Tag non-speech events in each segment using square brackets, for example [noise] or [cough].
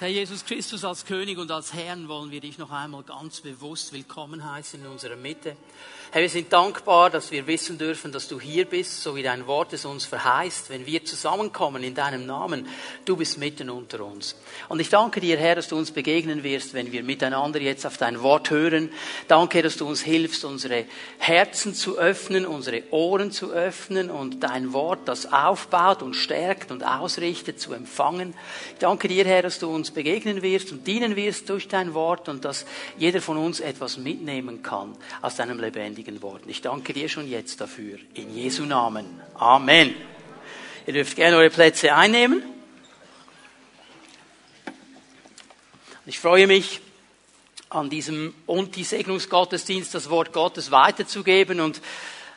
Herr Jesus Christus als König und als Herrn wollen wir dich noch einmal ganz bewusst willkommen heißen in unserer Mitte. Herr, wir sind dankbar, dass wir wissen dürfen, dass du hier bist, so wie dein Wort es uns verheißt. Wenn wir zusammenkommen in deinem Namen, du bist mitten unter uns. Und ich danke dir, Herr, dass du uns begegnen wirst, wenn wir miteinander jetzt auf dein Wort hören. Danke, dass du uns hilfst, unsere Herzen zu öffnen, unsere Ohren zu öffnen und dein Wort, das aufbaut und stärkt und ausrichtet, zu empfangen. Ich danke dir, Herr, dass du uns begegnen wirst und dienen wirst durch dein Wort und dass jeder von uns etwas mitnehmen kann aus deinem lebendigen heiligen Worten. Ich danke dir schon jetzt dafür. In Jesu Namen. Amen. Ihr dürft gerne eure Plätze einnehmen. Ich freue mich, an diesem Unti-Segnungsgottesdienst das Wort Gottes weiterzugeben und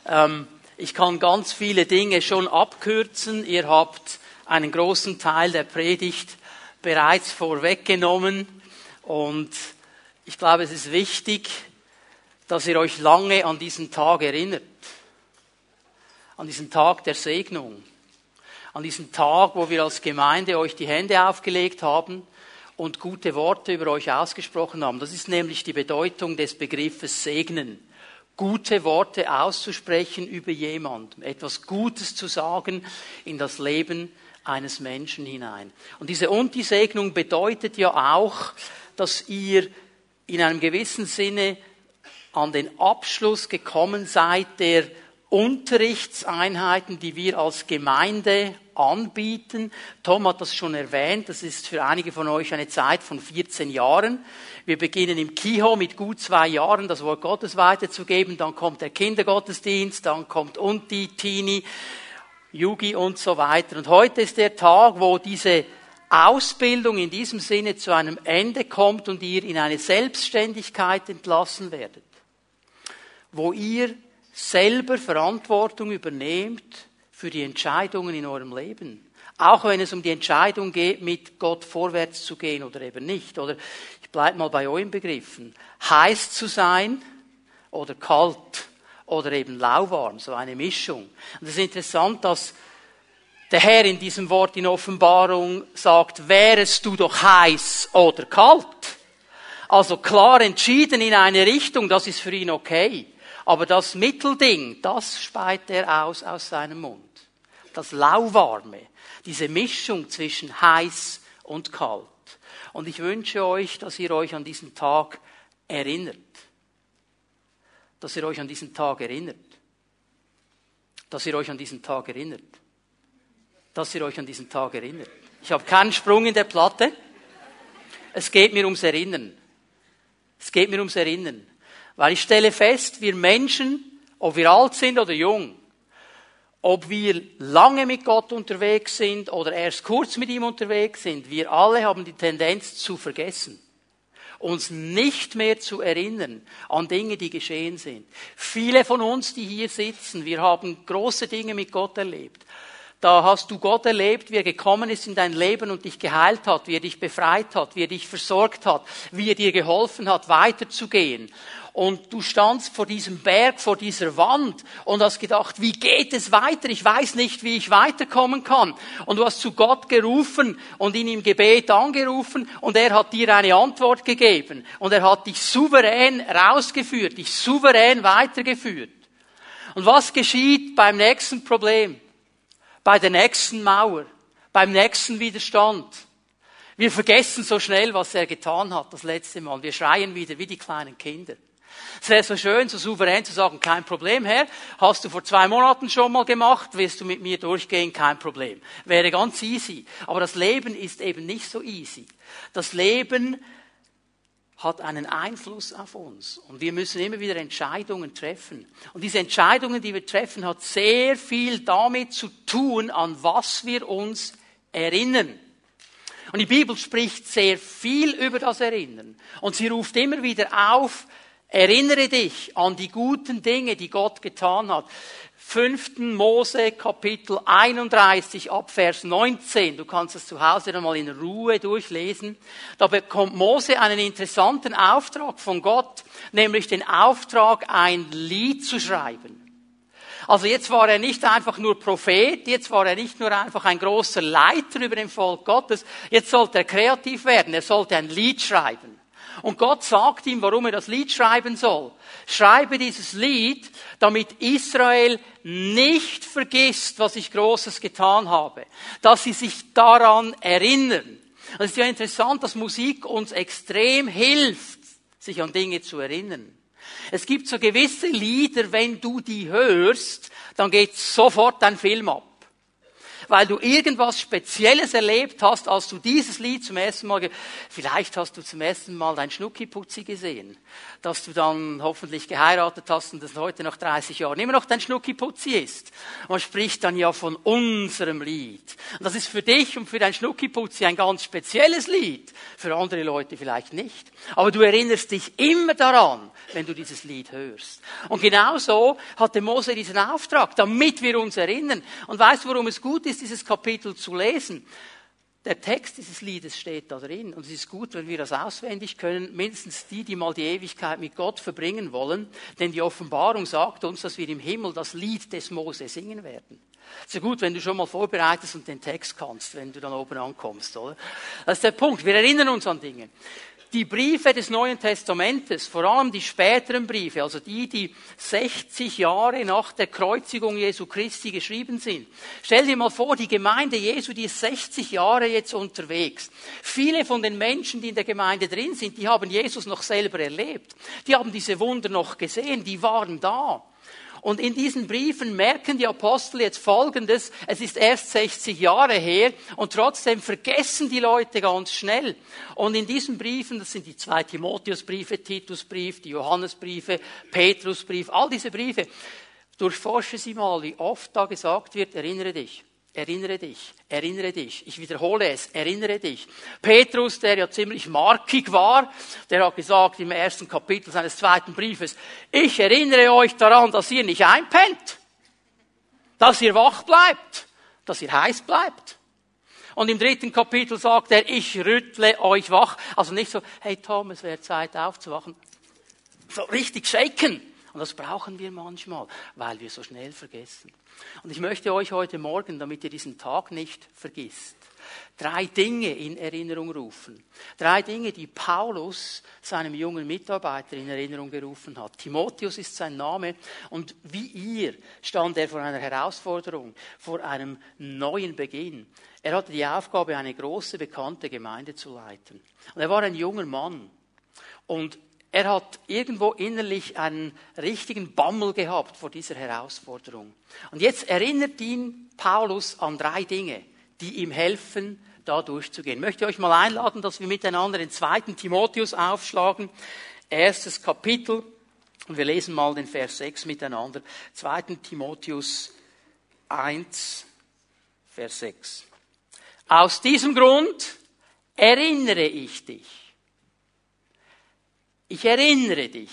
ähm, ich kann ganz viele Dinge schon abkürzen. Ihr habt einen großen Teil der Predigt bereits vorweggenommen und ich glaube, es ist wichtig, dass ihr euch lange an diesen Tag erinnert. An diesen Tag der Segnung. An diesen Tag, wo wir als Gemeinde euch die Hände aufgelegt haben und gute Worte über euch ausgesprochen haben. Das ist nämlich die Bedeutung des Begriffes Segnen. Gute Worte auszusprechen über jemanden, etwas Gutes zu sagen in das Leben eines Menschen hinein. Und diese Unti-Segnung bedeutet ja auch, dass ihr in einem gewissen Sinne an den Abschluss gekommen seid der Unterrichtseinheiten, die wir als Gemeinde anbieten. Tom hat das schon erwähnt, das ist für einige von euch eine Zeit von 14 Jahren. Wir beginnen im Kiho mit gut zwei Jahren das Wort Gottes weiterzugeben, dann kommt der Kindergottesdienst, dann kommt Unti, Tini, Yugi und so weiter. Und heute ist der Tag, wo diese Ausbildung in diesem Sinne zu einem Ende kommt und ihr in eine Selbstständigkeit entlassen werdet wo ihr selber Verantwortung übernehmt für die Entscheidungen in eurem Leben. Auch wenn es um die Entscheidung geht, mit Gott vorwärts zu gehen oder eben nicht. Oder ich bleibe mal bei euren Begriffen. Heiß zu sein oder kalt oder eben lauwarm, so eine Mischung. Und es ist interessant, dass der Herr in diesem Wort in Offenbarung sagt, wärest du doch heiß oder kalt. Also klar entschieden in eine Richtung, das ist für ihn okay. Aber das Mittelding, das speit er aus aus seinem Mund. Das Lauwarme, diese Mischung zwischen heiß und kalt. Und ich wünsche euch, dass ihr euch an diesen Tag erinnert. Dass ihr euch an diesen Tag erinnert. Dass ihr euch an diesen Tag erinnert. Dass ihr euch an diesen Tag erinnert. Ich habe keinen Sprung in der Platte. Es geht mir ums Erinnern. Es geht mir ums Erinnern. Weil ich stelle fest, wir Menschen, ob wir alt sind oder jung, ob wir lange mit Gott unterwegs sind oder erst kurz mit ihm unterwegs sind, wir alle haben die Tendenz zu vergessen uns nicht mehr zu erinnern an Dinge, die geschehen sind. Viele von uns, die hier sitzen, wir haben große Dinge mit Gott erlebt. Da hast du Gott erlebt, wie er gekommen ist in dein Leben und dich geheilt hat, wie er dich befreit hat, wie er dich versorgt hat, wie er dir geholfen hat, weiterzugehen und du standst vor diesem Berg, vor dieser Wand und hast gedacht, wie geht es weiter? Ich weiß nicht, wie ich weiterkommen kann. Und du hast zu Gott gerufen und ihn im Gebet angerufen und er hat dir eine Antwort gegeben und er hat dich souverän rausgeführt, dich souverän weitergeführt. Und was geschieht beim nächsten Problem? Bei der nächsten Mauer? Beim nächsten Widerstand? Wir vergessen so schnell, was er getan hat das letzte Mal. Wir schreien wieder wie die kleinen Kinder. Es wäre so schön, so souverän zu sagen, kein Problem, Herr, hast du vor zwei Monaten schon mal gemacht, wirst du mit mir durchgehen, kein Problem. Wäre ganz easy. Aber das Leben ist eben nicht so easy. Das Leben hat einen Einfluss auf uns. Und wir müssen immer wieder Entscheidungen treffen. Und diese Entscheidungen, die wir treffen, hat sehr viel damit zu tun, an was wir uns erinnern. Und die Bibel spricht sehr viel über das Erinnern. Und sie ruft immer wieder auf, Erinnere dich an die guten Dinge, die Gott getan hat. 5. Mose Kapitel 31 ab Vers 19. Du kannst es zu Hause dann mal in Ruhe durchlesen. Da bekommt Mose einen interessanten Auftrag von Gott, nämlich den Auftrag, ein Lied zu schreiben. Also jetzt war er nicht einfach nur Prophet, jetzt war er nicht nur einfach ein großer Leiter über dem Volk Gottes, jetzt sollte er kreativ werden, er sollte ein Lied schreiben. Und Gott sagt ihm, warum er das Lied schreiben soll. Schreibe dieses Lied, damit Israel nicht vergisst, was ich Großes getan habe. Dass sie sich daran erinnern. Es ist ja interessant, dass Musik uns extrem hilft, sich an Dinge zu erinnern. Es gibt so gewisse Lieder, wenn du die hörst, dann geht sofort dein Film ab weil du irgendwas Spezielles erlebt hast, als du dieses Lied zum ersten Mal, vielleicht hast du zum ersten Mal dein Schnuckiputzi gesehen, dass du dann hoffentlich geheiratet hast und das heute nach 30 Jahren immer noch dein Schnuckiputzi ist. Man spricht dann ja von unserem Lied. Und das ist für dich und für dein Schnuckiputzi ein ganz spezielles Lied, für andere Leute vielleicht nicht. Aber du erinnerst dich immer daran, wenn du dieses Lied hörst. Und genauso hatte Mose diesen Auftrag, damit wir uns erinnern. Und weißt du, warum es gut ist, dieses Kapitel zu lesen? Der Text dieses Liedes steht da drin und es ist gut, wenn wir das auswendig können, mindestens die, die mal die Ewigkeit mit Gott verbringen wollen, denn die Offenbarung sagt uns, dass wir im Himmel das Lied des Mose singen werden. Es ist gut, wenn du schon mal vorbereitest und den Text kannst, wenn du dann oben ankommst, oder? Das ist der Punkt. Wir erinnern uns an Dinge die Briefe des Neuen Testamentes, vor allem die späteren Briefe, also die, die 60 Jahre nach der Kreuzigung Jesu Christi geschrieben sind. Stell dir mal vor, die Gemeinde Jesu, die ist 60 Jahre jetzt unterwegs. Viele von den Menschen, die in der Gemeinde drin sind, die haben Jesus noch selber erlebt. Die haben diese Wunder noch gesehen, die waren da. Und in diesen Briefen merken die Apostel jetzt Folgendes, es ist erst 60 Jahre her und trotzdem vergessen die Leute ganz schnell. Und in diesen Briefen, das sind die zwei Timotheusbriefe, Titusbrief, die Johannesbriefe, Petrusbrief, all diese Briefe, durchforsche sie mal, wie oft da gesagt wird, erinnere dich. Erinnere dich, erinnere dich. Ich wiederhole es, erinnere dich. Petrus, der ja ziemlich markig war, der hat gesagt im ersten Kapitel seines zweiten Briefes, ich erinnere euch daran, dass ihr nicht einpennt, dass ihr wach bleibt, dass ihr heiß bleibt. Und im dritten Kapitel sagt er, ich rüttle euch wach. Also nicht so, hey Tom, es wäre Zeit aufzuwachen. So richtig shaken. Und das brauchen wir manchmal, weil wir so schnell vergessen. Und ich möchte euch heute Morgen, damit ihr diesen Tag nicht vergisst, drei Dinge in Erinnerung rufen. Drei Dinge, die Paulus seinem jungen Mitarbeiter in Erinnerung gerufen hat. Timotheus ist sein Name und wie ihr stand er vor einer Herausforderung, vor einem neuen Beginn. Er hatte die Aufgabe, eine große, bekannte Gemeinde zu leiten. Und er war ein junger Mann. Und er hat irgendwo innerlich einen richtigen Bammel gehabt vor dieser Herausforderung. Und jetzt erinnert ihn Paulus an drei Dinge, die ihm helfen, da durchzugehen. Ich möchte euch mal einladen, dass wir miteinander den zweiten Timotheus aufschlagen. Erstes Kapitel. Und wir lesen mal den Vers 6 miteinander. Zweiten Timotheus 1, Vers 6. Aus diesem Grund erinnere ich dich ich erinnere dich.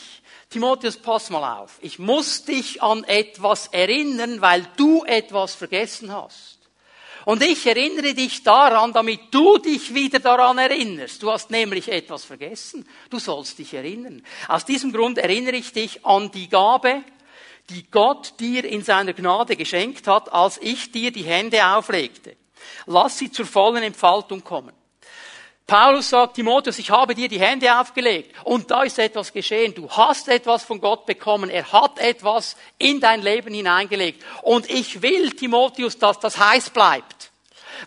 Timotheus, pass mal auf. Ich muss dich an etwas erinnern, weil du etwas vergessen hast. Und ich erinnere dich daran, damit du dich wieder daran erinnerst. Du hast nämlich etwas vergessen. Du sollst dich erinnern. Aus diesem Grund erinnere ich dich an die Gabe, die Gott dir in seiner Gnade geschenkt hat, als ich dir die Hände auflegte. Lass sie zur vollen Entfaltung kommen. Paulus sagt Timotheus, ich habe dir die Hände aufgelegt und da ist etwas geschehen. Du hast etwas von Gott bekommen. Er hat etwas in dein Leben hineingelegt. Und ich will, Timotheus, dass das heiß bleibt.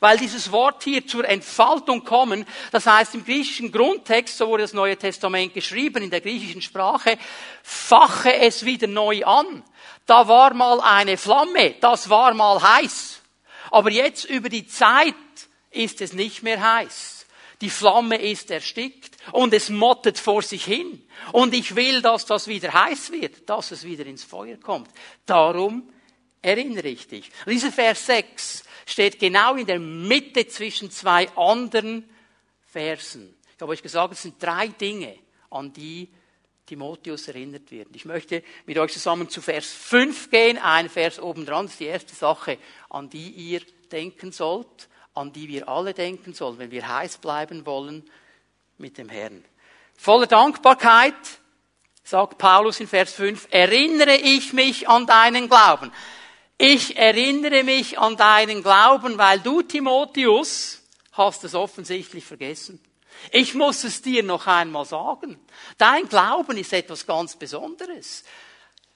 Weil dieses Wort hier zur Entfaltung kommen, das heißt im griechischen Grundtext, so wurde das Neue Testament geschrieben, in der griechischen Sprache, fache es wieder neu an. Da war mal eine Flamme, das war mal heiß. Aber jetzt über die Zeit ist es nicht mehr heiß. Die Flamme ist erstickt und es mottet vor sich hin. Und ich will, dass das wieder heiß wird, dass es wieder ins Feuer kommt. Darum erinnere ich dich. Dieser Vers 6 steht genau in der Mitte zwischen zwei anderen Versen. Ich habe euch gesagt, es sind drei Dinge, an die Timotheus erinnert wird. Ich möchte mit euch zusammen zu Vers 5 gehen, ein Vers oben dran, das ist die erste Sache, an die ihr denken sollt an die wir alle denken sollen, wenn wir heiß bleiben wollen mit dem Herrn. Voller Dankbarkeit, sagt Paulus in Vers 5, erinnere ich mich an deinen Glauben. Ich erinnere mich an deinen Glauben, weil du, Timotheus, hast es offensichtlich vergessen. Ich muss es dir noch einmal sagen. Dein Glauben ist etwas ganz Besonderes.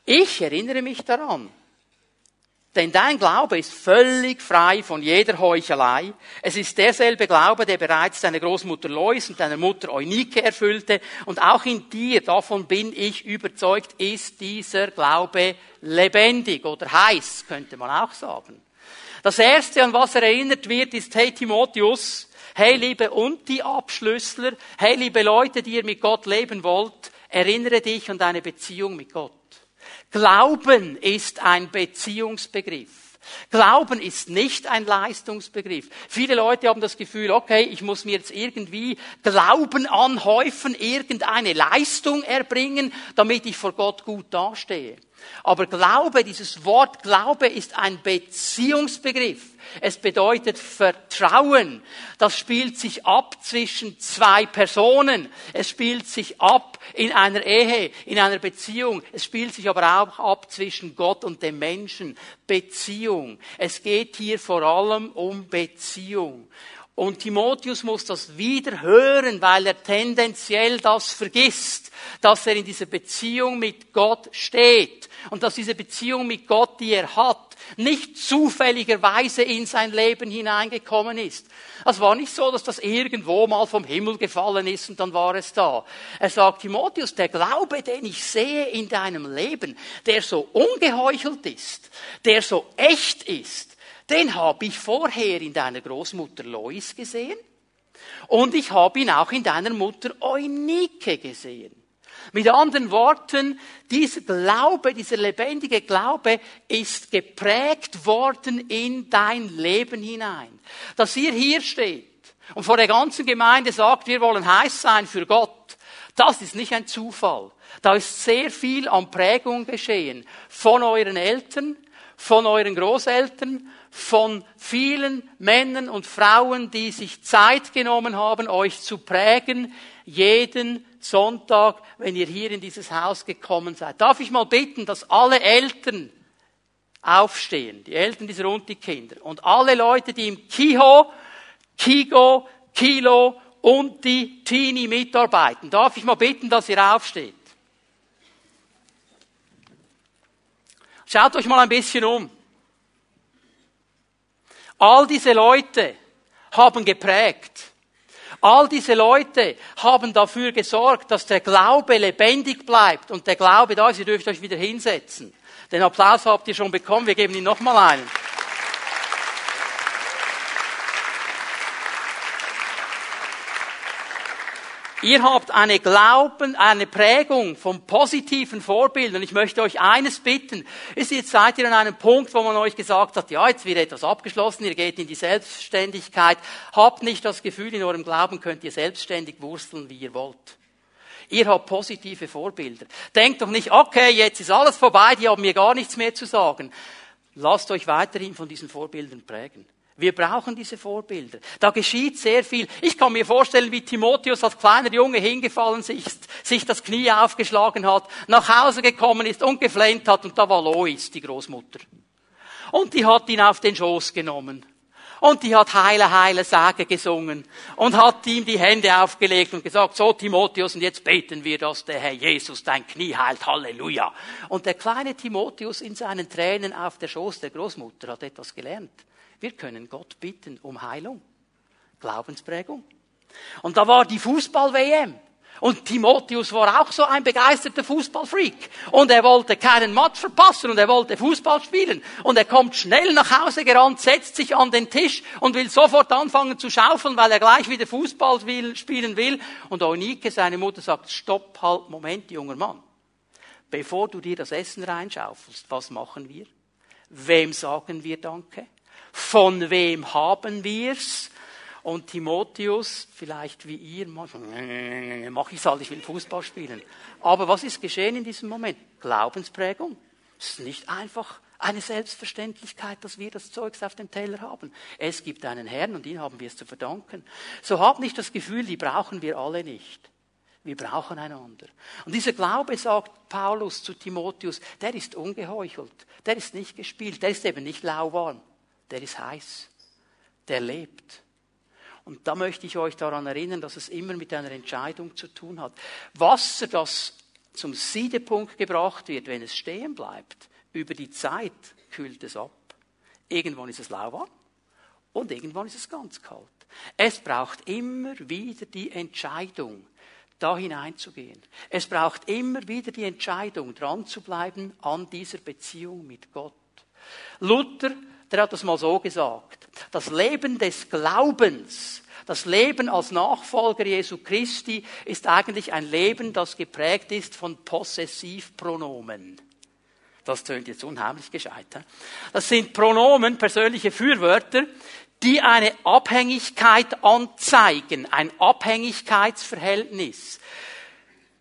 Ich erinnere mich daran. Denn dein Glaube ist völlig frei von jeder Heuchelei. Es ist derselbe Glaube, der bereits deine Großmutter Lois und deine Mutter Eunike erfüllte. Und auch in dir, davon bin ich überzeugt, ist dieser Glaube lebendig oder heiß, könnte man auch sagen. Das erste, an was er erinnert wird, ist, hey Timotheus, hey liebe und die Abschlüssler, hey liebe Leute, die ihr mit Gott leben wollt, erinnere dich an deine Beziehung mit Gott. Glauben ist ein Beziehungsbegriff. Glauben ist nicht ein Leistungsbegriff. Viele Leute haben das Gefühl, okay, ich muss mir jetzt irgendwie Glauben anhäufen, irgendeine Leistung erbringen, damit ich vor Gott gut dastehe. Aber Glaube, dieses Wort Glaube ist ein Beziehungsbegriff. Es bedeutet Vertrauen. Das spielt sich ab zwischen zwei Personen. Es spielt sich ab in einer Ehe, in einer Beziehung. Es spielt sich aber auch ab zwischen Gott und dem Menschen. Beziehung. Es geht hier vor allem um Beziehung. Und Timotheus muss das wieder hören, weil er tendenziell das vergisst, dass er in dieser Beziehung mit Gott steht und dass diese Beziehung mit Gott, die er hat, nicht zufälligerweise in sein Leben hineingekommen ist. Es war nicht so, dass das irgendwo mal vom Himmel gefallen ist und dann war es da. Er sagt, Timotheus, der Glaube, den ich sehe in deinem Leben, der so ungeheuchelt ist, der so echt ist, den habe ich vorher in deiner Großmutter Lois gesehen und ich habe ihn auch in deiner Mutter Eunike gesehen. Mit anderen Worten, dieser Glaube, dieser lebendige Glaube ist geprägt worden in dein Leben hinein. Dass ihr hier steht und vor der ganzen Gemeinde sagt, wir wollen heiß sein für Gott, das ist nicht ein Zufall. Da ist sehr viel an Prägung geschehen. Von euren Eltern, von euren Großeltern, von vielen Männern und Frauen, die sich Zeit genommen haben, euch zu prägen, jeden Sonntag, wenn ihr hier in dieses Haus gekommen seid. Darf ich mal bitten, dass alle Eltern aufstehen, die Eltern dieser und die Kinder und alle Leute, die im Kiho, Kigo, Kilo und die Teenie mitarbeiten. Darf ich mal bitten, dass ihr aufsteht? Schaut euch mal ein bisschen um. All diese Leute haben geprägt. All diese Leute haben dafür gesorgt, dass der Glaube lebendig bleibt und der Glaube da ist. Ihr dürft euch wieder hinsetzen. Den Applaus habt ihr schon bekommen. Wir geben ihn nochmal einen. Ihr habt eine Glauben, eine Prägung von positiven Vorbildern. Ich möchte euch eines bitten. Ist jetzt seid ihr an einem Punkt, wo man euch gesagt hat, ja, jetzt wird etwas abgeschlossen, ihr geht in die Selbstständigkeit. Habt nicht das Gefühl, in eurem Glauben könnt ihr selbstständig wursteln, wie ihr wollt. Ihr habt positive Vorbilder. Denkt doch nicht, okay, jetzt ist alles vorbei, die haben mir gar nichts mehr zu sagen. Lasst euch weiterhin von diesen Vorbildern prägen. Wir brauchen diese Vorbilder. Da geschieht sehr viel. Ich kann mir vorstellen, wie Timotheus als kleiner Junge hingefallen ist, sich das Knie aufgeschlagen hat, nach Hause gekommen ist und geflennt hat und da war Lois, die Großmutter. Und die hat ihn auf den Schoß genommen. Und die hat Heile, Heile, Sage gesungen und hat ihm die Hände aufgelegt und gesagt, so Timotheus, und jetzt beten wir, dass der Herr Jesus dein Knie heilt, Halleluja. Und der kleine Timotheus in seinen Tränen auf der Schoß der Großmutter hat etwas gelernt. Wir können Gott bitten um Heilung. Glaubensprägung. Und da war die Fußball-WM. Und Timotheus war auch so ein begeisterter Fußballfreak. Und er wollte keinen Match verpassen und er wollte Fußball spielen. Und er kommt schnell nach Hause gerannt, setzt sich an den Tisch und will sofort anfangen zu schaufeln, weil er gleich wieder Fußball spielen will. Und Eunike, seine Mutter, sagt, stopp, halt, Moment, junger Mann. Bevor du dir das Essen reinschaufelst, was machen wir? Wem sagen wir Danke? Von wem haben wir's? Und Timotheus, vielleicht wie ihr, mach ich's halt, ich will Fußball spielen. Aber was ist geschehen in diesem Moment? Glaubensprägung. Es ist nicht einfach eine Selbstverständlichkeit, dass wir das Zeugs auf dem Teller haben. Es gibt einen Herrn und ihn haben wir es zu verdanken. So habt nicht das Gefühl, die brauchen wir alle nicht. Wir brauchen einander. Und dieser Glaube, sagt Paulus zu Timotheus, der ist ungeheuchelt, der ist nicht gespielt, der ist eben nicht lauwarm, der ist heiß, der lebt. Und da möchte ich euch daran erinnern, dass es immer mit einer Entscheidung zu tun hat. Wasser, das zum Siedepunkt gebracht wird, wenn es stehen bleibt, über die Zeit kühlt es ab. Irgendwann ist es lauwarm und irgendwann ist es ganz kalt. Es braucht immer wieder die Entscheidung, da hineinzugehen. Es braucht immer wieder die Entscheidung, dran zu bleiben an dieser Beziehung mit Gott. Luther, der hat das mal so gesagt. Das Leben des Glaubens, das Leben als Nachfolger Jesu Christi ist eigentlich ein Leben, das geprägt ist von Possessivpronomen. Das tönt jetzt unheimlich gescheit. He? Das sind Pronomen, persönliche Fürwörter, die eine Abhängigkeit anzeigen, ein Abhängigkeitsverhältnis.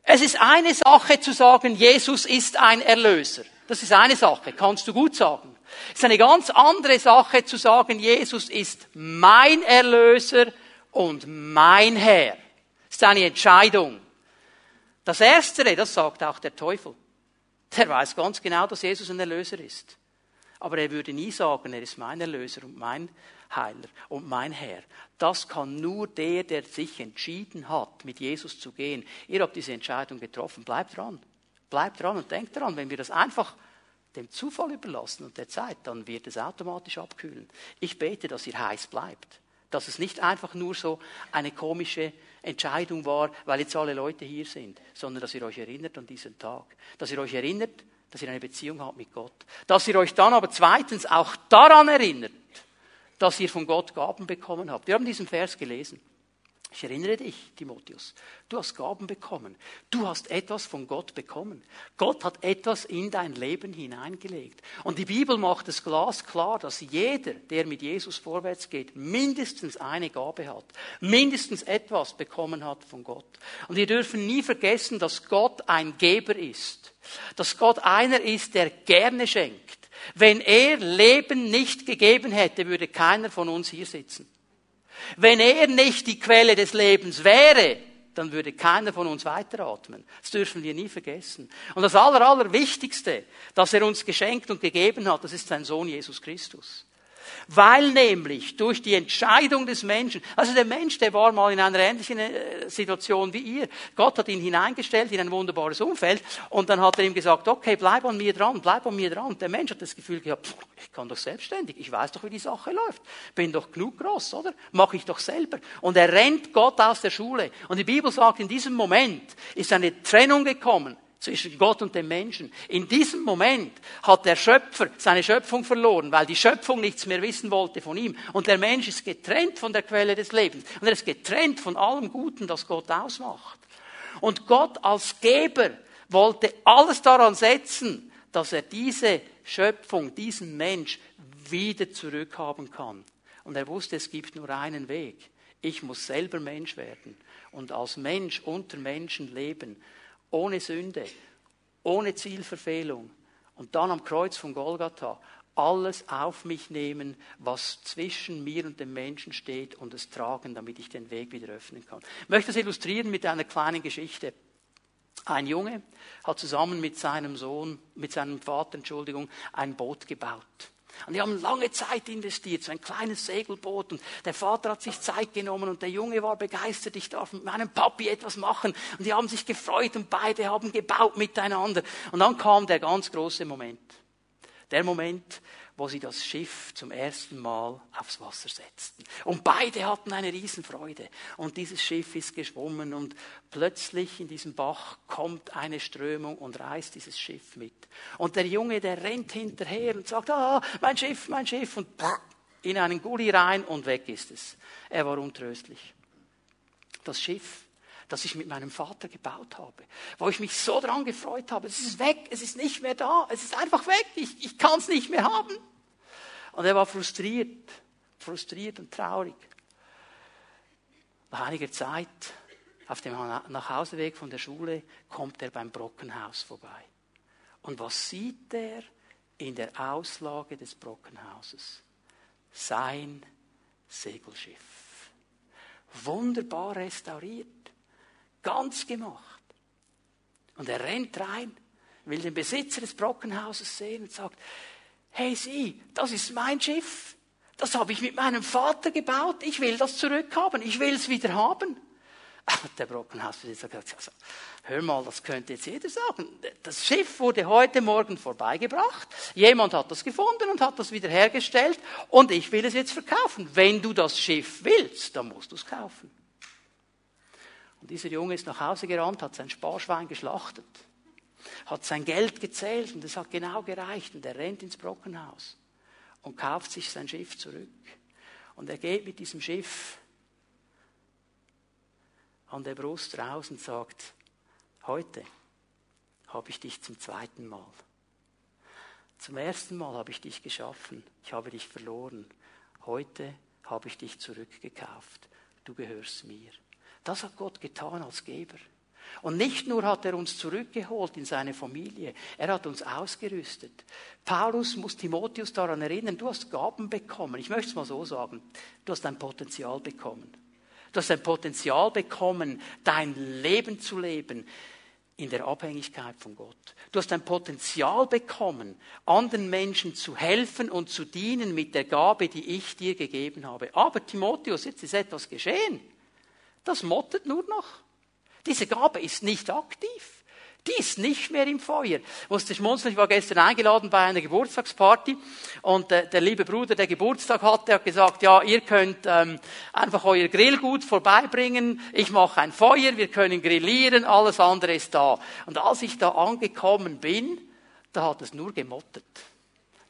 Es ist eine Sache zu sagen, Jesus ist ein Erlöser. Das ist eine Sache, kannst du gut sagen. Es ist eine ganz andere Sache zu sagen, Jesus ist mein Erlöser und mein Herr. Das ist eine Entscheidung. Das Erstere, das sagt auch der Teufel. Der weiß ganz genau, dass Jesus ein Erlöser ist. Aber er würde nie sagen, er ist mein Erlöser und mein Heiler und mein Herr. Das kann nur der, der sich entschieden hat, mit Jesus zu gehen. Ihr habt diese Entscheidung getroffen. Bleibt dran. Bleibt dran und denkt daran, wenn wir das einfach dem Zufall überlassen und der Zeit, dann wird es automatisch abkühlen. Ich bete, dass ihr heiß bleibt. Dass es nicht einfach nur so eine komische Entscheidung war, weil jetzt alle Leute hier sind, sondern dass ihr euch erinnert an diesen Tag. Dass ihr euch erinnert, dass ihr eine Beziehung habt mit Gott. Dass ihr euch dann aber zweitens auch daran erinnert, dass ihr von Gott Gaben bekommen habt. Wir haben diesen Vers gelesen. Ich erinnere dich, Timotheus, du hast Gaben bekommen. Du hast etwas von Gott bekommen. Gott hat etwas in dein Leben hineingelegt. Und die Bibel macht es glasklar, dass jeder, der mit Jesus vorwärts geht, mindestens eine Gabe hat. Mindestens etwas bekommen hat von Gott. Und wir dürfen nie vergessen, dass Gott ein Geber ist. Dass Gott einer ist, der gerne schenkt. Wenn er Leben nicht gegeben hätte, würde keiner von uns hier sitzen. Wenn er nicht die Quelle des Lebens wäre, dann würde keiner von uns weiteratmen. Das dürfen wir nie vergessen. Und das Aller, Allerwichtigste, das er uns geschenkt und gegeben hat, das ist sein Sohn Jesus Christus. Weil nämlich durch die Entscheidung des Menschen, also der Mensch, der war mal in einer ähnlichen äh, Situation wie ihr. Gott hat ihn hineingestellt in ein wunderbares Umfeld und dann hat er ihm gesagt, okay, bleib an mir dran, bleib an mir dran. Der Mensch hat das Gefühl gehabt, ich kann doch selbstständig, ich weiß doch, wie die Sache läuft. Bin doch genug groß, oder? Mach ich doch selber. Und er rennt Gott aus der Schule. Und die Bibel sagt, in diesem Moment ist eine Trennung gekommen zwischen Gott und dem Menschen. In diesem Moment hat der Schöpfer seine Schöpfung verloren, weil die Schöpfung nichts mehr wissen wollte von ihm. Und der Mensch ist getrennt von der Quelle des Lebens. Und er ist getrennt von allem Guten, das Gott ausmacht. Und Gott als Geber wollte alles daran setzen, dass er diese Schöpfung, diesen Mensch wieder zurückhaben kann. Und er wusste, es gibt nur einen Weg. Ich muss selber Mensch werden und als Mensch unter Menschen leben ohne Sünde, ohne Zielverfehlung und dann am Kreuz von Golgatha alles auf mich nehmen, was zwischen mir und dem Menschen steht und es tragen, damit ich den Weg wieder öffnen kann. Ich möchte das illustrieren mit einer kleinen Geschichte. Ein Junge hat zusammen mit seinem Sohn, mit seinem Vater, Entschuldigung, ein Boot gebaut. Und die haben lange Zeit investiert, so ein kleines Segelboot. Und der Vater hat sich Zeit genommen und der Junge war begeistert, ich darf mit meinem Papi etwas machen. Und die haben sich gefreut und beide haben gebaut miteinander. Und dann kam der ganz große Moment. Der Moment, wo sie das Schiff zum ersten Mal aufs Wasser setzten. Und beide hatten eine Riesenfreude. Und dieses Schiff ist geschwommen und plötzlich in diesem Bach kommt eine Strömung und reißt dieses Schiff mit. Und der Junge, der rennt hinterher und sagt, ah, mein Schiff, mein Schiff und in einen Gully rein und weg ist es. Er war untröstlich. Das Schiff das ich mit meinem Vater gebaut habe, wo ich mich so dran gefreut habe. Es ist weg, es ist nicht mehr da, es ist einfach weg, ich, ich kann es nicht mehr haben. Und er war frustriert, frustriert und traurig. Nach einiger Zeit, auf dem Nachhauseweg von der Schule, kommt er beim Brockenhaus vorbei. Und was sieht er in der Auslage des Brockenhauses? Sein Segelschiff. Wunderbar restauriert Ganz gemacht. Und er rennt rein, will den Besitzer des Brockenhauses sehen und sagt, hey Sie, das ist mein Schiff. Das habe ich mit meinem Vater gebaut. Ich will das zurückhaben. Ich will es wieder haben. Der Brockenhausbesitzer hat gesagt, also, hör mal, das könnte jetzt jeder sagen. Das Schiff wurde heute Morgen vorbeigebracht. Jemand hat das gefunden und hat das wieder hergestellt. Und ich will es jetzt verkaufen. Wenn du das Schiff willst, dann musst du es kaufen. Und dieser Junge ist nach Hause gerannt, hat sein Sparschwein geschlachtet, hat sein Geld gezählt und es hat genau gereicht. Und er rennt ins Brockenhaus und kauft sich sein Schiff zurück. Und er geht mit diesem Schiff an der Brust raus und sagt, heute habe ich dich zum zweiten Mal. Zum ersten Mal habe ich dich geschaffen, ich habe dich verloren. Heute habe ich dich zurückgekauft. Du gehörst mir. Das hat Gott getan als Geber. Und nicht nur hat er uns zurückgeholt in seine Familie, er hat uns ausgerüstet. Paulus muss Timotheus daran erinnern, du hast Gaben bekommen. Ich möchte es mal so sagen, du hast ein Potenzial bekommen. Du hast ein Potenzial bekommen, dein Leben zu leben in der Abhängigkeit von Gott. Du hast ein Potenzial bekommen, anderen Menschen zu helfen und zu dienen mit der Gabe, die ich dir gegeben habe. Aber Timotheus, jetzt ist etwas geschehen. Das mottet nur noch. Diese Gabe ist nicht aktiv. Die ist nicht mehr im Feuer. Ich musste schmunzeln, ich war gestern eingeladen bei einer Geburtstagsparty und äh, der liebe Bruder, der Geburtstag hatte, hat gesagt, ja, ihr könnt ähm, einfach euer Grillgut vorbeibringen, ich mache ein Feuer, wir können grillieren, alles andere ist da. Und als ich da angekommen bin, da hat es nur gemottet.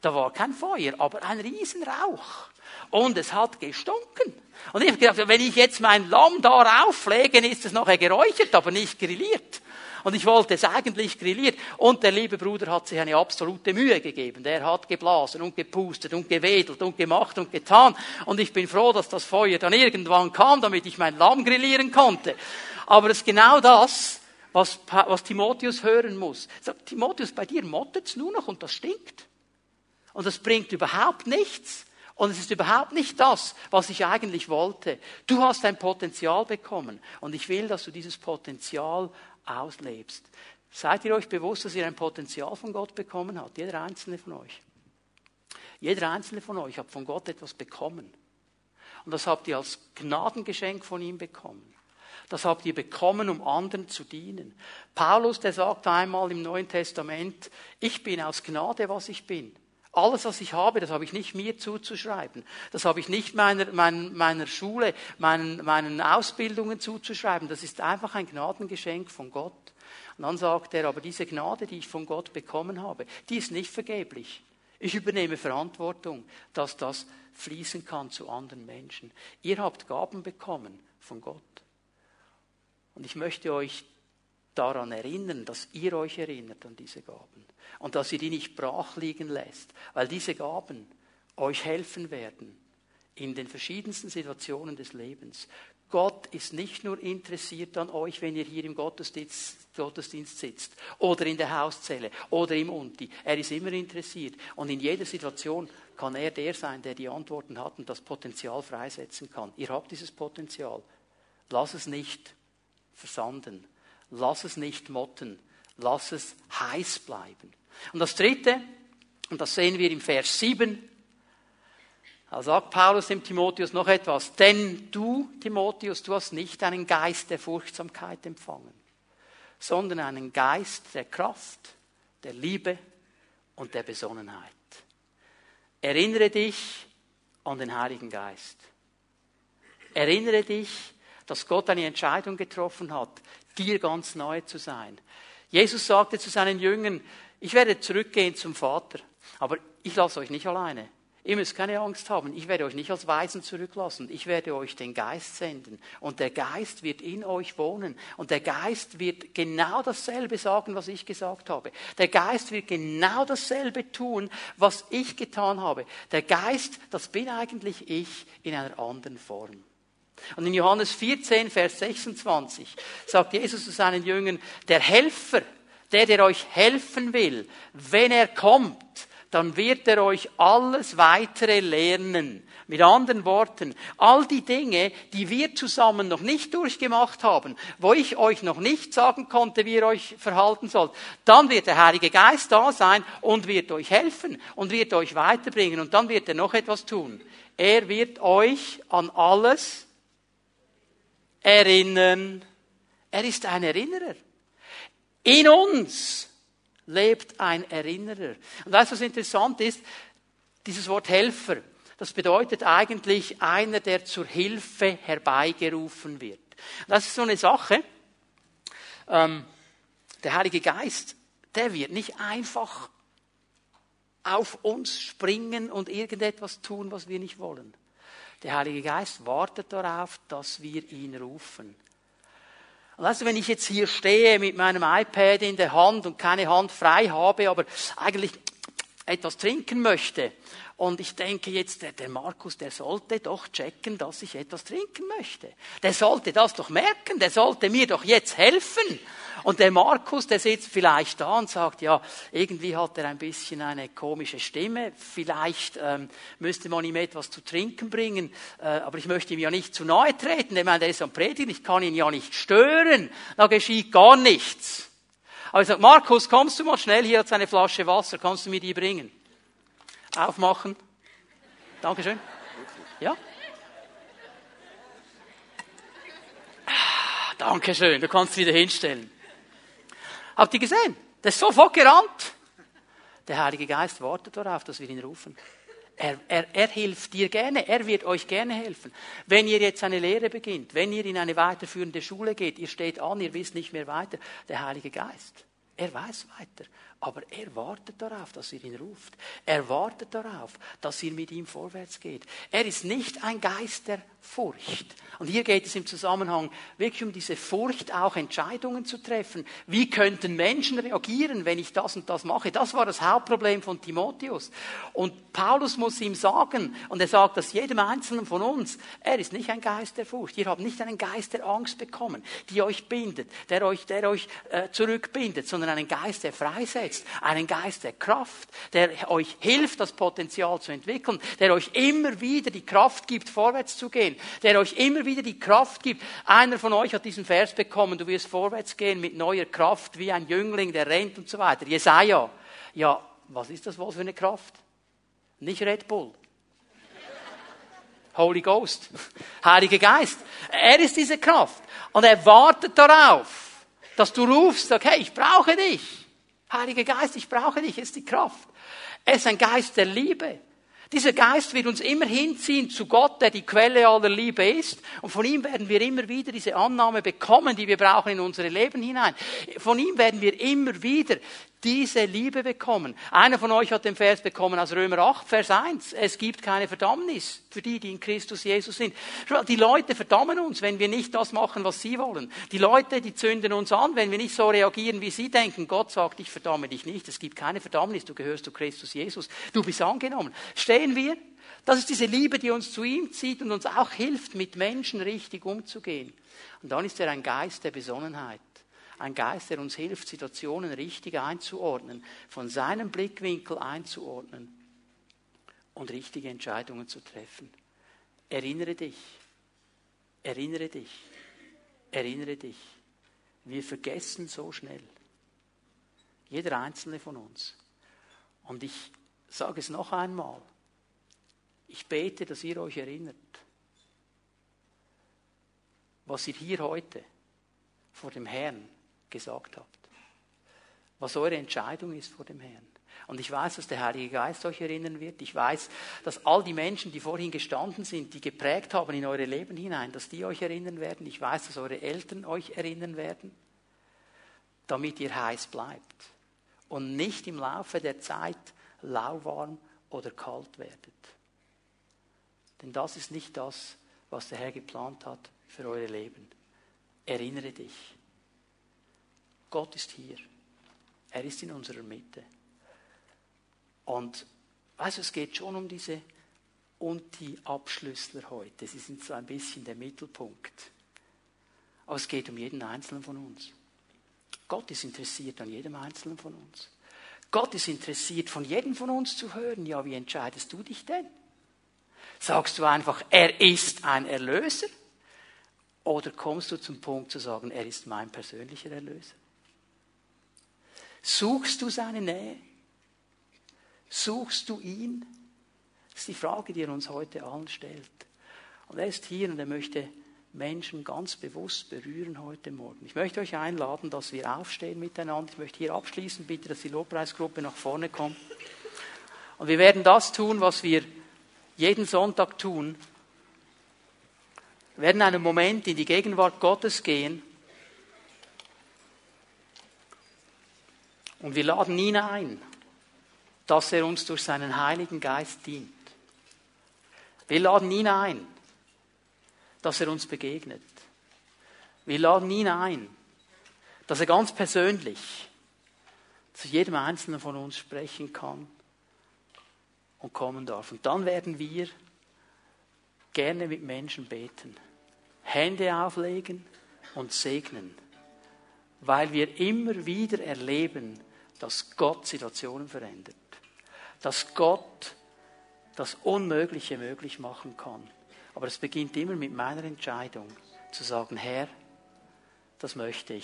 Da war kein Feuer, aber ein Riesenrauch. Und es hat gestunken. Und ich habe gedacht, wenn ich jetzt mein Lamm da raufflege, ist es nachher geräuchert, aber nicht grilliert. Und ich wollte es eigentlich grilliert. Und der liebe Bruder hat sich eine absolute Mühe gegeben. Der hat geblasen und gepustet und gewedelt und gemacht und getan. Und ich bin froh, dass das Feuer dann irgendwann kam, damit ich mein Lamm grillieren konnte. Aber es ist genau das, was, was Timotheus hören muss. Sagt, Timotheus, bei dir mottet's nur noch und das stinkt. Und das bringt überhaupt nichts. Und es ist überhaupt nicht das, was ich eigentlich wollte. Du hast ein Potenzial bekommen. Und ich will, dass du dieses Potenzial auslebst. Seid ihr euch bewusst, dass ihr ein Potenzial von Gott bekommen habt? Jeder einzelne von euch. Jeder einzelne von euch hat von Gott etwas bekommen. Und das habt ihr als Gnadengeschenk von ihm bekommen. Das habt ihr bekommen, um anderen zu dienen. Paulus, der sagt einmal im Neuen Testament, ich bin aus Gnade, was ich bin. Alles, was ich habe, das habe ich nicht mir zuzuschreiben. Das habe ich nicht meiner, meiner, meiner Schule, meinen, meinen Ausbildungen zuzuschreiben. Das ist einfach ein Gnadengeschenk von Gott. Und dann sagt er, aber diese Gnade, die ich von Gott bekommen habe, die ist nicht vergeblich. Ich übernehme Verantwortung, dass das fließen kann zu anderen Menschen. Ihr habt Gaben bekommen von Gott. Und ich möchte euch daran erinnern, dass ihr euch erinnert an diese Gaben und dass ihr die nicht brach liegen lässt, weil diese Gaben euch helfen werden in den verschiedensten Situationen des Lebens. Gott ist nicht nur interessiert an euch, wenn ihr hier im Gottesdienst, Gottesdienst sitzt oder in der Hauszelle oder im Unti. Er ist immer interessiert und in jeder Situation kann er der sein, der die Antworten hat und das Potenzial freisetzen kann. Ihr habt dieses Potenzial. Lass es nicht versanden. Lass es nicht motten. Lass es heiß bleiben. Und das dritte, und das sehen wir im Vers 7, da sagt Paulus dem Timotheus noch etwas. Denn du, Timotheus, du hast nicht einen Geist der Furchtsamkeit empfangen, sondern einen Geist der Kraft, der Liebe und der Besonnenheit. Erinnere dich an den Heiligen Geist. Erinnere dich, dass Gott eine Entscheidung getroffen hat, dir ganz neu zu sein. Jesus sagte zu seinen Jüngern, ich werde zurückgehen zum Vater, aber ich lasse euch nicht alleine. Ihr müsst keine Angst haben. Ich werde euch nicht als Weisen zurücklassen. Ich werde euch den Geist senden. Und der Geist wird in euch wohnen. Und der Geist wird genau dasselbe sagen, was ich gesagt habe. Der Geist wird genau dasselbe tun, was ich getan habe. Der Geist, das bin eigentlich ich in einer anderen Form. Und in Johannes 14, Vers 26 sagt Jesus zu seinen Jüngern, der Helfer, der, der euch helfen will, wenn er kommt, dann wird er euch alles weitere lernen. Mit anderen Worten, all die Dinge, die wir zusammen noch nicht durchgemacht haben, wo ich euch noch nicht sagen konnte, wie ihr euch verhalten sollt, dann wird der Heilige Geist da sein und wird euch helfen und wird euch weiterbringen und dann wird er noch etwas tun. Er wird euch an alles erinnern. Er ist ein Erinnerer. In uns lebt ein Erinnerer. Und weißt du, was interessant ist? Dieses Wort Helfer, das bedeutet eigentlich einer, der zur Hilfe herbeigerufen wird. Das ist so eine Sache. Ähm, der Heilige Geist, der wird nicht einfach auf uns springen und irgendetwas tun, was wir nicht wollen. Der Heilige Geist wartet darauf, dass wir ihn rufen. Weißt du, wenn ich jetzt hier stehe mit meinem iPad in der Hand und keine Hand frei habe, aber eigentlich etwas trinken möchte, und ich denke jetzt, der, der Markus, der sollte doch checken, dass ich etwas trinken möchte. Der sollte das doch merken, der sollte mir doch jetzt helfen. Und der Markus, der sitzt vielleicht da und sagt, ja, irgendwie hat er ein bisschen eine komische Stimme, vielleicht ähm, müsste man ihm etwas zu trinken bringen, äh, aber ich möchte ihm ja nicht zu nahe treten, ich meine, der ist am Predigen, ich kann ihn ja nicht stören, da geschieht gar nichts. Aber ich sage, Markus, kommst du mal schnell, hier hat eine Flasche Wasser, kannst du mir die bringen? Aufmachen. Dankeschön. Ja? Ah, Dankeschön, du kannst wieder hinstellen. Habt ihr gesehen? Der ist sofort gerannt. Der Heilige Geist wartet darauf, dass wir ihn rufen. Er, er, er hilft dir gerne, er wird euch gerne helfen. Wenn ihr jetzt eine Lehre beginnt, wenn ihr in eine weiterführende Schule geht, ihr steht an, ihr wisst nicht mehr weiter, der Heilige Geist, er weiß weiter. Aber er wartet darauf, dass ihr ihn ruft. Er wartet darauf, dass ihr mit ihm vorwärts geht. Er ist nicht ein Geist der Furcht. Und hier geht es im Zusammenhang wirklich um diese Furcht, auch Entscheidungen zu treffen. Wie könnten Menschen reagieren, wenn ich das und das mache? Das war das Hauptproblem von Timotheus. Und Paulus muss ihm sagen, und er sagt das jedem Einzelnen von uns, er ist nicht ein Geist der Furcht. Ihr habt nicht einen Geist der Angst bekommen, die euch bindet, der euch, der euch äh, zurückbindet, sondern einen Geist, der freisetzt freisetzt, einen Geist der Kraft, der euch hilft, das Potenzial zu entwickeln, der euch immer wieder die Kraft gibt, vorwärts zu gehen, der euch immer wieder die Kraft gibt. Einer von euch hat diesen Vers bekommen, du wirst vorwärts gehen mit neuer Kraft, wie ein Jüngling, der rennt und so weiter. Jesaja. Ja, was ist das wohl für eine Kraft? Nicht Red Bull. [laughs] Holy Ghost, [laughs] Heiliger Geist. Er ist diese Kraft. Und er wartet darauf, dass du rufst, hey, ich brauche dich. Heiliger Geist, ich brauche dich, ist die Kraft. Er ist ein Geist der Liebe. Dieser Geist wird uns immer hinziehen zu Gott, der die Quelle aller Liebe ist. Und von ihm werden wir immer wieder diese Annahme bekommen, die wir brauchen in unsere Leben hinein. Von ihm werden wir immer wieder diese Liebe bekommen. Einer von euch hat den Vers bekommen aus Römer 8, Vers 1. Es gibt keine Verdammnis für die, die in Christus Jesus sind. Die Leute verdammen uns, wenn wir nicht das machen, was sie wollen. Die Leute, die zünden uns an, wenn wir nicht so reagieren, wie sie denken. Gott sagt, ich verdamme dich nicht. Es gibt keine Verdammnis. Du gehörst zu Christus Jesus. Du bist angenommen. Stehen wir? Das ist diese Liebe, die uns zu ihm zieht und uns auch hilft, mit Menschen richtig umzugehen. Und dann ist er ein Geist der Besonnenheit ein Geist, der uns hilft, Situationen richtig einzuordnen, von seinem Blickwinkel einzuordnen und richtige Entscheidungen zu treffen. Erinnere dich, erinnere dich, erinnere dich. Wir vergessen so schnell. Jeder einzelne von uns. Und ich sage es noch einmal. Ich bete, dass ihr euch erinnert, was ihr hier heute vor dem Herrn gesagt habt. Was eure Entscheidung ist vor dem Herrn. Und ich weiß, dass der Heilige Geist euch erinnern wird. Ich weiß, dass all die Menschen, die vorhin gestanden sind, die geprägt haben in eure Leben hinein, dass die euch erinnern werden. Ich weiß, dass eure Eltern euch erinnern werden, damit ihr heiß bleibt und nicht im Laufe der Zeit lauwarm oder kalt werdet. Denn das ist nicht das, was der Herr geplant hat für eure Leben. Erinnere dich. Gott ist hier. Er ist in unserer Mitte. Und weißt du, es geht schon um diese und die Abschlüssler heute. Sie sind so ein bisschen der Mittelpunkt. Aber es geht um jeden Einzelnen von uns. Gott ist interessiert an jedem Einzelnen von uns. Gott ist interessiert, von jedem von uns zu hören, ja, wie entscheidest du dich denn? Sagst du einfach, er ist ein Erlöser? Oder kommst du zum Punkt zu sagen, er ist mein persönlicher Erlöser? Suchst du seine Nähe? Suchst du ihn? Das ist die Frage, die er uns heute allen stellt. Und er ist hier und er möchte Menschen ganz bewusst berühren heute Morgen. Ich möchte euch einladen, dass wir aufstehen miteinander. Ich möchte hier abschließen, bitte, dass die Lobpreisgruppe nach vorne kommt. Und wir werden das tun, was wir jeden Sonntag tun. Werden einen Moment in die Gegenwart Gottes gehen. Und wir laden ihn ein, dass er uns durch seinen Heiligen Geist dient. Wir laden ihn ein, dass er uns begegnet. Wir laden ihn ein, dass er ganz persönlich zu jedem Einzelnen von uns sprechen kann und kommen darf. Und dann werden wir gerne mit Menschen beten, Hände auflegen und segnen, weil wir immer wieder erleben, dass Gott Situationen verändert, dass Gott das Unmögliche möglich machen kann. Aber es beginnt immer mit meiner Entscheidung zu sagen, Herr, das möchte ich.